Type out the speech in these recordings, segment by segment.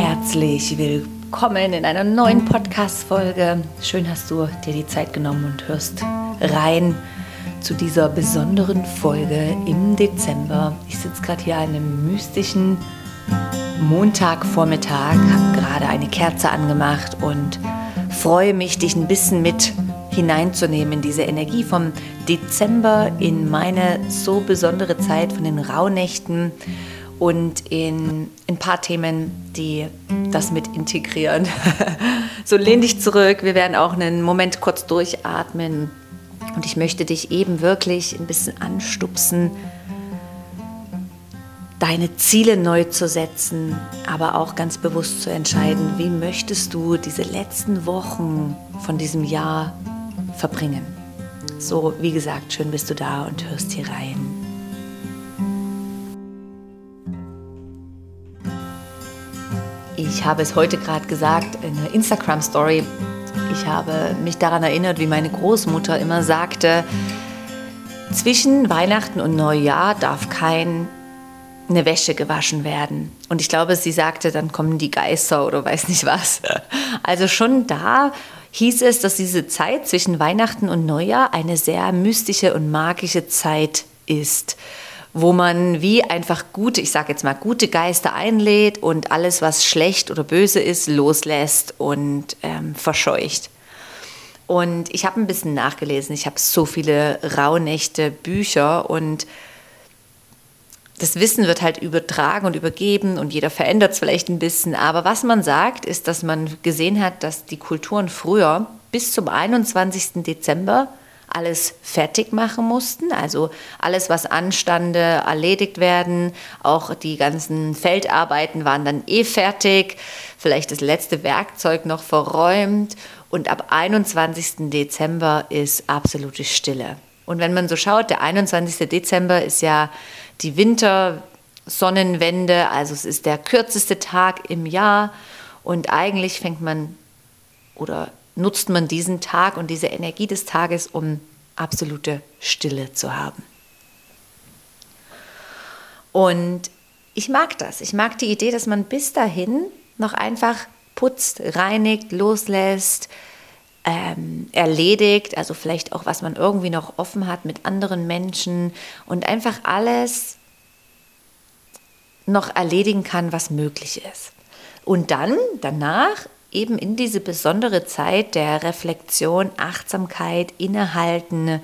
Herzlich willkommen in einer neuen Podcast-Folge. Schön hast du dir die Zeit genommen und hörst rein zu dieser besonderen Folge im Dezember. Ich sitze gerade hier an einem mystischen Montagvormittag, habe gerade eine Kerze angemacht und freue mich, dich ein bisschen mit hineinzunehmen in diese Energie vom Dezember, in meine so besondere Zeit von den Rauhnächten und in ein paar Themen, die das mit integrieren. so lehn dich zurück, wir werden auch einen Moment kurz durchatmen und ich möchte dich eben wirklich ein bisschen anstupsen, deine Ziele neu zu setzen, aber auch ganz bewusst zu entscheiden, wie möchtest du diese letzten Wochen von diesem Jahr verbringen. So, wie gesagt, schön bist du da und hörst hier rein. Ich habe es heute gerade gesagt in der Instagram-Story. Ich habe mich daran erinnert, wie meine Großmutter immer sagte, zwischen Weihnachten und Neujahr darf kein eine Wäsche gewaschen werden. Und ich glaube, sie sagte, dann kommen die Geister oder weiß nicht was. Also schon da hieß es, dass diese Zeit zwischen Weihnachten und Neujahr eine sehr mystische und magische Zeit ist, wo man wie einfach gute, ich sage jetzt mal, gute Geister einlädt und alles, was schlecht oder böse ist, loslässt und ähm, verscheucht. Und ich habe ein bisschen nachgelesen. Ich habe so viele Rauhnächte, Bücher und das Wissen wird halt übertragen und übergeben und jeder verändert es vielleicht ein bisschen. Aber was man sagt, ist, dass man gesehen hat, dass die Kulturen früher bis zum 21. Dezember alles fertig machen mussten. Also alles, was anstande, erledigt werden. Auch die ganzen Feldarbeiten waren dann eh fertig. Vielleicht das letzte Werkzeug noch verräumt. Und ab 21. Dezember ist absolute Stille. Und wenn man so schaut, der 21. Dezember ist ja die Wintersonnenwende, also es ist der kürzeste Tag im Jahr und eigentlich fängt man oder nutzt man diesen Tag und diese Energie des Tages, um absolute Stille zu haben. Und ich mag das. Ich mag die Idee, dass man bis dahin noch einfach putzt, reinigt, loslässt, ähm, erledigt, also vielleicht auch, was man irgendwie noch offen hat mit anderen Menschen und einfach alles noch erledigen kann, was möglich ist. Und dann danach eben in diese besondere Zeit der Reflexion, Achtsamkeit, Innehalten,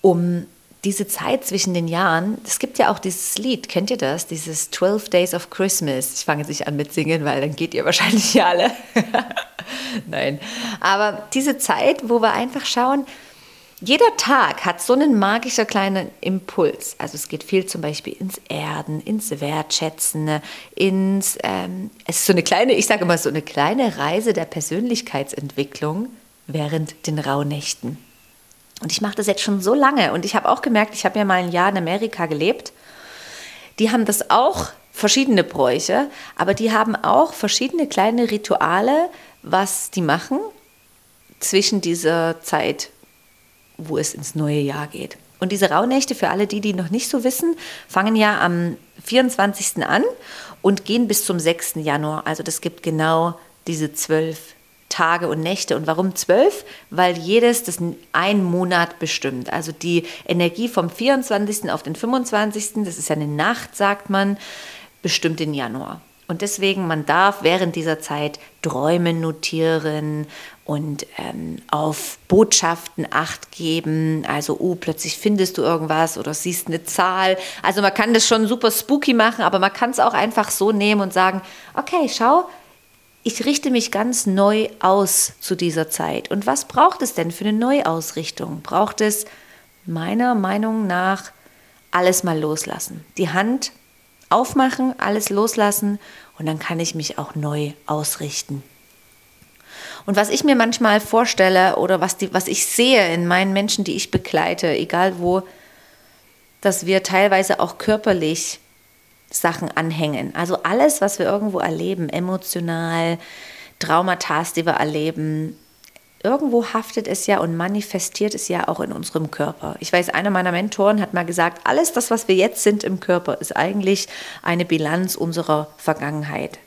um diese Zeit zwischen den Jahren, es gibt ja auch dieses Lied, kennt ihr das? Dieses 12 Days of Christmas. Ich fange jetzt nicht an mit singen, weil dann geht ihr wahrscheinlich ja alle. Nein. Aber diese Zeit, wo wir einfach schauen, jeder Tag hat so einen magischen kleinen Impuls. Also es geht viel zum Beispiel ins Erden, ins Wertschätzen, ins, ähm, es ist so eine kleine, ich sage immer so eine kleine Reise der Persönlichkeitsentwicklung während den Rauhnächten. Und ich mache das jetzt schon so lange und ich habe auch gemerkt, ich habe ja mal ein Jahr in Amerika gelebt. Die haben das auch, verschiedene Bräuche, aber die haben auch verschiedene kleine Rituale, was die machen zwischen dieser Zeit, wo es ins neue Jahr geht. Und diese Rauhnächte, für alle die, die noch nicht so wissen, fangen ja am 24. an und gehen bis zum 6. Januar. Also das gibt genau diese zwölf Tage und Nächte. Und warum zwölf? Weil jedes das ein Monat bestimmt. Also die Energie vom 24. auf den 25., das ist ja eine Nacht, sagt man, bestimmt den Januar. Und deswegen, man darf während dieser Zeit Träumen notieren und ähm, auf Botschaften acht geben. Also, oh, plötzlich findest du irgendwas oder siehst eine Zahl. Also man kann das schon super spooky machen, aber man kann es auch einfach so nehmen und sagen, okay, schau, ich richte mich ganz neu aus zu dieser Zeit. Und was braucht es denn für eine Neuausrichtung? Braucht es meiner Meinung nach alles mal loslassen. Die Hand aufmachen, alles loslassen und dann kann ich mich auch neu ausrichten. Und was ich mir manchmal vorstelle oder was, die, was ich sehe in meinen Menschen, die ich begleite, egal wo, dass wir teilweise auch körperlich Sachen anhängen. Also alles, was wir irgendwo erleben, emotional, Traumata, die wir erleben, irgendwo haftet es ja und manifestiert es ja auch in unserem Körper. Ich weiß, einer meiner Mentoren hat mal gesagt, alles das, was wir jetzt sind im Körper, ist eigentlich eine Bilanz unserer Vergangenheit.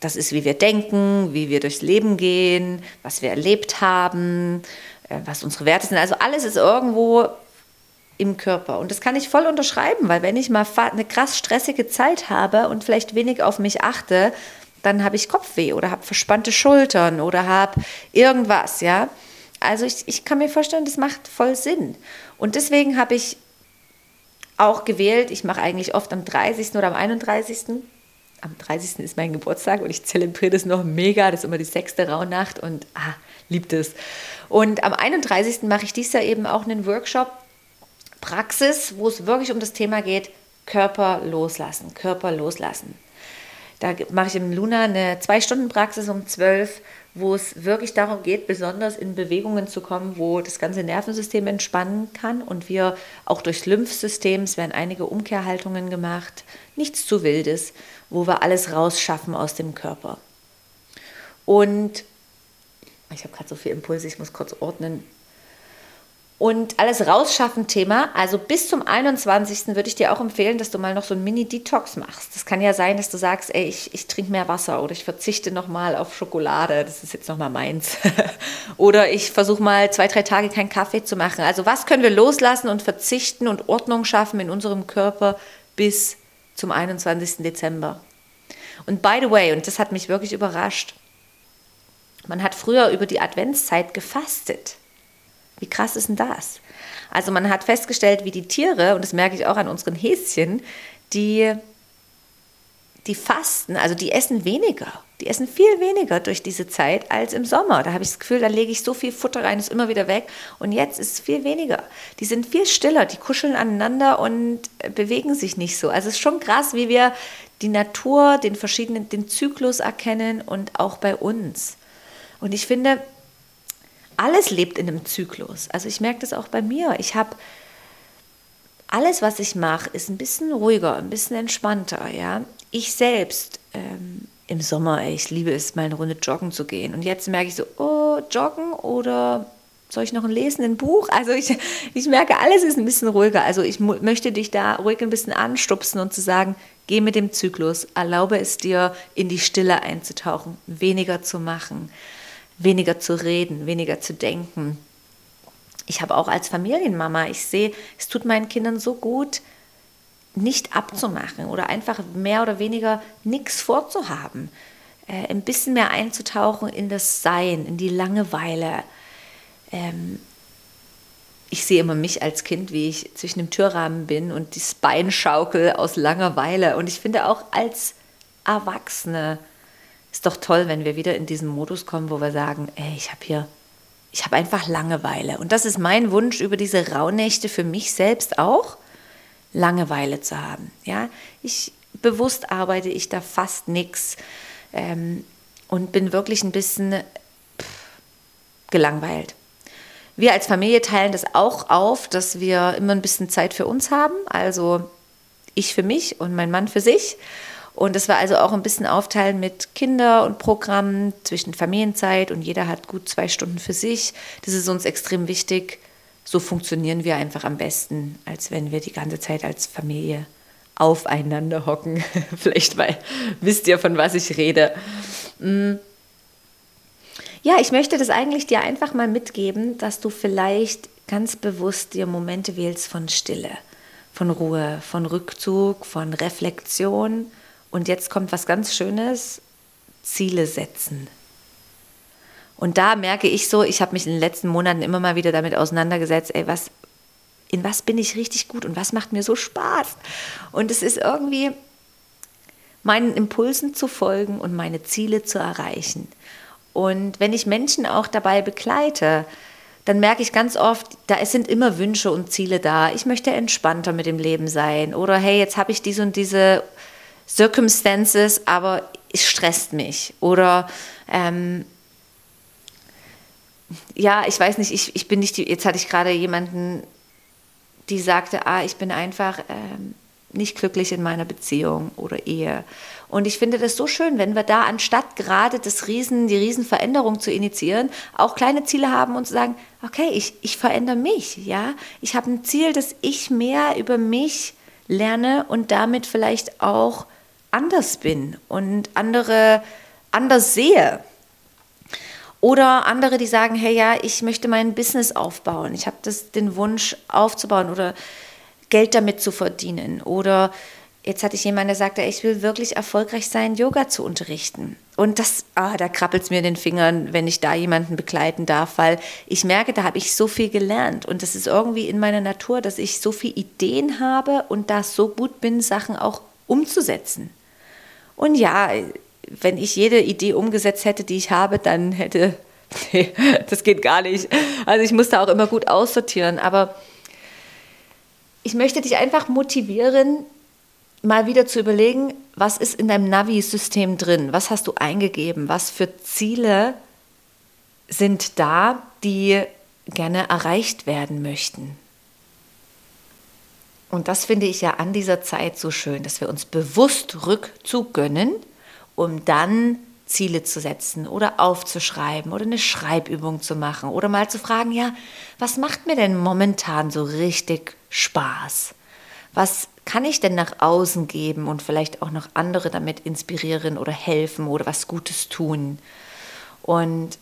das ist, wie wir denken, wie wir durchs Leben gehen, was wir erlebt haben, äh, was unsere Werte sind. Also alles ist irgendwo im Körper. Und das kann ich voll unterschreiben, weil wenn ich mal eine krass stressige Zeit habe und vielleicht wenig auf mich achte, dann habe ich Kopfweh oder habe verspannte Schultern oder habe irgendwas, ja. Also ich, ich kann mir vorstellen, das macht voll Sinn. Und deswegen habe ich auch gewählt, ich mache eigentlich oft am 30. oder am 31. Am 30. ist mein Geburtstag und ich zelebriere das noch mega. Das ist immer die sechste Rauhnacht und ah, liebt es. Und am 31. mache ich dies Jahr eben auch einen Workshop Praxis, wo es wirklich um das Thema geht, Körper loslassen, Körper loslassen. Da mache ich im Luna eine Zwei-Stunden-Praxis um 12, wo es wirklich darum geht, besonders in Bewegungen zu kommen, wo das ganze Nervensystem entspannen kann und wir auch durchs Lymphsystem, es werden einige Umkehrhaltungen gemacht, nichts zu wildes, wo wir alles rausschaffen aus dem Körper. Und ich habe gerade so viel Impulse, ich muss kurz ordnen. Und alles rausschaffen Thema, also bis zum 21. würde ich dir auch empfehlen, dass du mal noch so ein Mini-Detox machst. Das kann ja sein, dass du sagst, ey, ich, ich trinke mehr Wasser oder ich verzichte nochmal auf Schokolade, das ist jetzt nochmal meins. oder ich versuche mal zwei, drei Tage keinen Kaffee zu machen. Also was können wir loslassen und verzichten und Ordnung schaffen in unserem Körper bis zum 21. Dezember? Und by the way, und das hat mich wirklich überrascht, man hat früher über die Adventszeit gefastet. Wie krass ist denn das? Also man hat festgestellt, wie die Tiere, und das merke ich auch an unseren Häschen, die, die fasten, also die essen weniger. Die essen viel weniger durch diese Zeit als im Sommer. Da habe ich das Gefühl, da lege ich so viel Futter rein, ist immer wieder weg. Und jetzt ist es viel weniger. Die sind viel stiller, die kuscheln aneinander und bewegen sich nicht so. Also es ist schon krass, wie wir die Natur, den verschiedenen, den Zyklus erkennen und auch bei uns. Und ich finde, alles lebt in einem Zyklus. Also ich merke das auch bei mir. Ich habe alles, was ich mache, ist ein bisschen ruhiger, ein bisschen entspannter. Ja, ich selbst ähm, im Sommer, ey, ich liebe es, mal eine Runde joggen zu gehen. Und jetzt merke ich so, oh, joggen oder soll ich noch ein Lesen, ein Buch? Also ich, ich merke, alles ist ein bisschen ruhiger. Also ich möchte dich da ruhig ein bisschen anstupsen und zu sagen, geh mit dem Zyklus, erlaube es dir, in die Stille einzutauchen, weniger zu machen weniger zu reden, weniger zu denken. Ich habe auch als Familienmama, ich sehe, es tut meinen Kindern so gut, nicht abzumachen oder einfach mehr oder weniger nichts vorzuhaben. Äh, ein bisschen mehr einzutauchen in das Sein, in die Langeweile. Ähm, ich sehe immer mich als Kind, wie ich zwischen dem Türrahmen bin und das Bein schaukel aus Langeweile. Und ich finde auch als Erwachsene, ist doch toll, wenn wir wieder in diesen Modus kommen, wo wir sagen, ey, ich habe hier, ich habe einfach Langeweile. Und das ist mein Wunsch über diese Rauhnächte für mich selbst auch, Langeweile zu haben. Ja, ich bewusst arbeite ich da fast nichts ähm, und bin wirklich ein bisschen pff, gelangweilt. Wir als Familie teilen das auch auf, dass wir immer ein bisschen Zeit für uns haben. Also ich für mich und mein Mann für sich. Und das war also auch ein bisschen aufteilen mit Kinder und Programmen zwischen Familienzeit und jeder hat gut zwei Stunden für sich. Das ist uns extrem wichtig. So funktionieren wir einfach am besten, als wenn wir die ganze Zeit als Familie aufeinander hocken. Vielleicht weil wisst ihr, von was ich rede. Mm. Ja, ich möchte das eigentlich dir einfach mal mitgeben, dass du vielleicht ganz bewusst dir Momente wählst von Stille, von Ruhe, von Rückzug, von Reflexion und jetzt kommt was ganz Schönes, Ziele setzen. Und da merke ich so, ich habe mich in den letzten Monaten immer mal wieder damit auseinandergesetzt, ey, was, in was bin ich richtig gut und was macht mir so Spaß? Und es ist irgendwie meinen Impulsen zu folgen und meine Ziele zu erreichen. Und wenn ich Menschen auch dabei begleite, dann merke ich ganz oft, da sind immer Wünsche und Ziele da. Ich möchte entspannter mit dem Leben sein. Oder hey, jetzt habe ich diese und diese Circumstances, aber es stresst mich. Oder ähm, ja, ich weiß nicht, ich, ich bin nicht die, jetzt hatte ich gerade jemanden, die sagte, ah, ich bin einfach ähm, nicht glücklich in meiner Beziehung oder Ehe. Und ich finde das so schön, wenn wir da anstatt gerade das Riesen, die Riesenveränderung zu initiieren, auch kleine Ziele haben und zu sagen, okay, ich, ich verändere mich, ja. Ich habe ein Ziel, dass ich mehr über mich lerne und damit vielleicht auch anders bin und andere anders sehe. Oder andere, die sagen, hey ja, ich möchte mein Business aufbauen. Ich habe den Wunsch aufzubauen oder Geld damit zu verdienen. Oder jetzt hatte ich jemanden, der sagte, ich will wirklich erfolgreich sein, Yoga zu unterrichten. Und das, ah, da krabbelt es mir in den Fingern, wenn ich da jemanden begleiten darf, weil ich merke, da habe ich so viel gelernt. Und das ist irgendwie in meiner Natur, dass ich so viele Ideen habe und da so gut bin, Sachen auch umzusetzen. Und ja, wenn ich jede Idee umgesetzt hätte, die ich habe, dann hätte, nee, das geht gar nicht. Also ich musste auch immer gut aussortieren. Aber ich möchte dich einfach motivieren, mal wieder zu überlegen, was ist in deinem Navi-System drin? Was hast du eingegeben? Was für Ziele sind da, die gerne erreicht werden möchten? Und das finde ich ja an dieser Zeit so schön, dass wir uns bewusst Rückzug gönnen, um dann Ziele zu setzen oder aufzuschreiben oder eine Schreibübung zu machen oder mal zu fragen, ja, was macht mir denn momentan so richtig Spaß? Was kann ich denn nach außen geben und vielleicht auch noch andere damit inspirieren oder helfen oder was Gutes tun? Und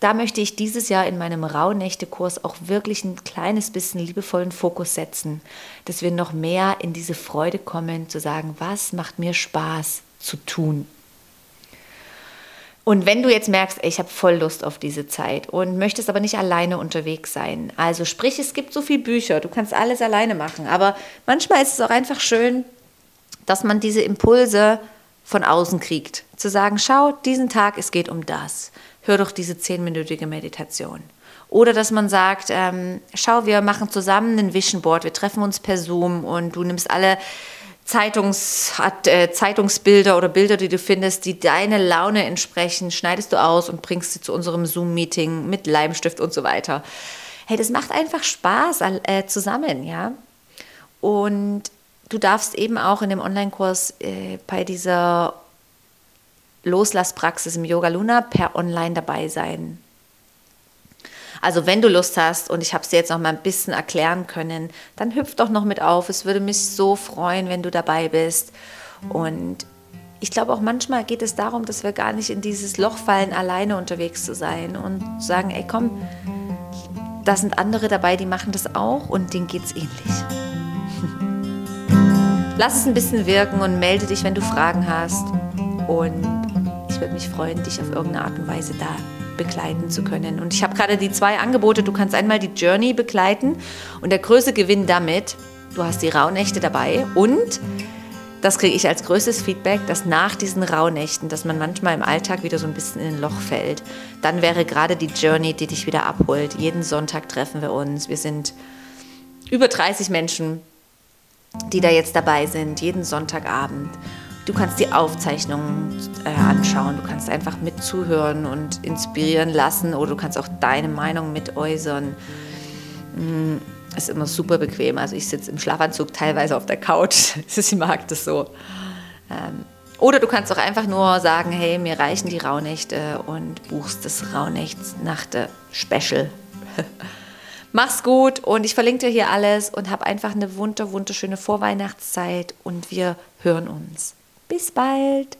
da möchte ich dieses Jahr in meinem Rauhnächte-Kurs auch wirklich ein kleines bisschen liebevollen Fokus setzen, dass wir noch mehr in diese Freude kommen, zu sagen, was macht mir Spaß zu tun. Und wenn du jetzt merkst, ey, ich habe voll Lust auf diese Zeit und möchtest aber nicht alleine unterwegs sein, also sprich, es gibt so viele Bücher, du kannst alles alleine machen, aber manchmal ist es auch einfach schön, dass man diese Impulse von außen kriegt. Zu sagen, schau, diesen Tag, es geht um das hör doch diese zehnminütige Meditation. Oder dass man sagt, ähm, schau, wir machen zusammen ein Vision Board, wir treffen uns per Zoom und du nimmst alle Zeitungs, äh, Zeitungsbilder oder Bilder, die du findest, die deine Laune entsprechen, schneidest du aus und bringst sie zu unserem Zoom-Meeting mit Leimstift und so weiter. Hey, das macht einfach Spaß äh, zusammen, ja. Und du darfst eben auch in dem Online-Kurs äh, bei dieser Loslasspraxis im Yoga Luna per Online dabei sein. Also wenn du Lust hast und ich habe es dir jetzt noch mal ein bisschen erklären können, dann hüpf doch noch mit auf. Es würde mich so freuen, wenn du dabei bist. Und ich glaube auch manchmal geht es darum, dass wir gar nicht in dieses Loch fallen, alleine unterwegs zu sein und sagen, ey komm, da sind andere dabei, die machen das auch und denen geht es ähnlich. Lass es ein bisschen wirken und melde dich, wenn du Fragen hast. Und ich würde mich freuen, dich auf irgendeine Art und Weise da begleiten zu können. Und ich habe gerade die zwei Angebote. Du kannst einmal die Journey begleiten und der größte Gewinn damit, du hast die Rauhnächte dabei und das kriege ich als größtes Feedback, dass nach diesen Rauhnächten, dass man manchmal im Alltag wieder so ein bisschen in ein Loch fällt, dann wäre gerade die Journey, die dich wieder abholt. Jeden Sonntag treffen wir uns. Wir sind über 30 Menschen, die da jetzt dabei sind, jeden Sonntagabend. Du kannst die Aufzeichnungen äh, anschauen, du kannst einfach mitzuhören und inspirieren lassen oder du kannst auch deine Meinung mit äußern. Mm, ist immer super bequem. Also ich sitze im Schlafanzug teilweise auf der Couch. ich mag das so. Ähm, oder du kannst auch einfach nur sagen, hey, mir reichen die Rauhnächte und buchst das Rauhnächte-Nachte-Special. Mach's gut und ich verlinke dir hier alles und hab einfach eine wunder, wunderschöne Vorweihnachtszeit und wir hören uns. Bis bald!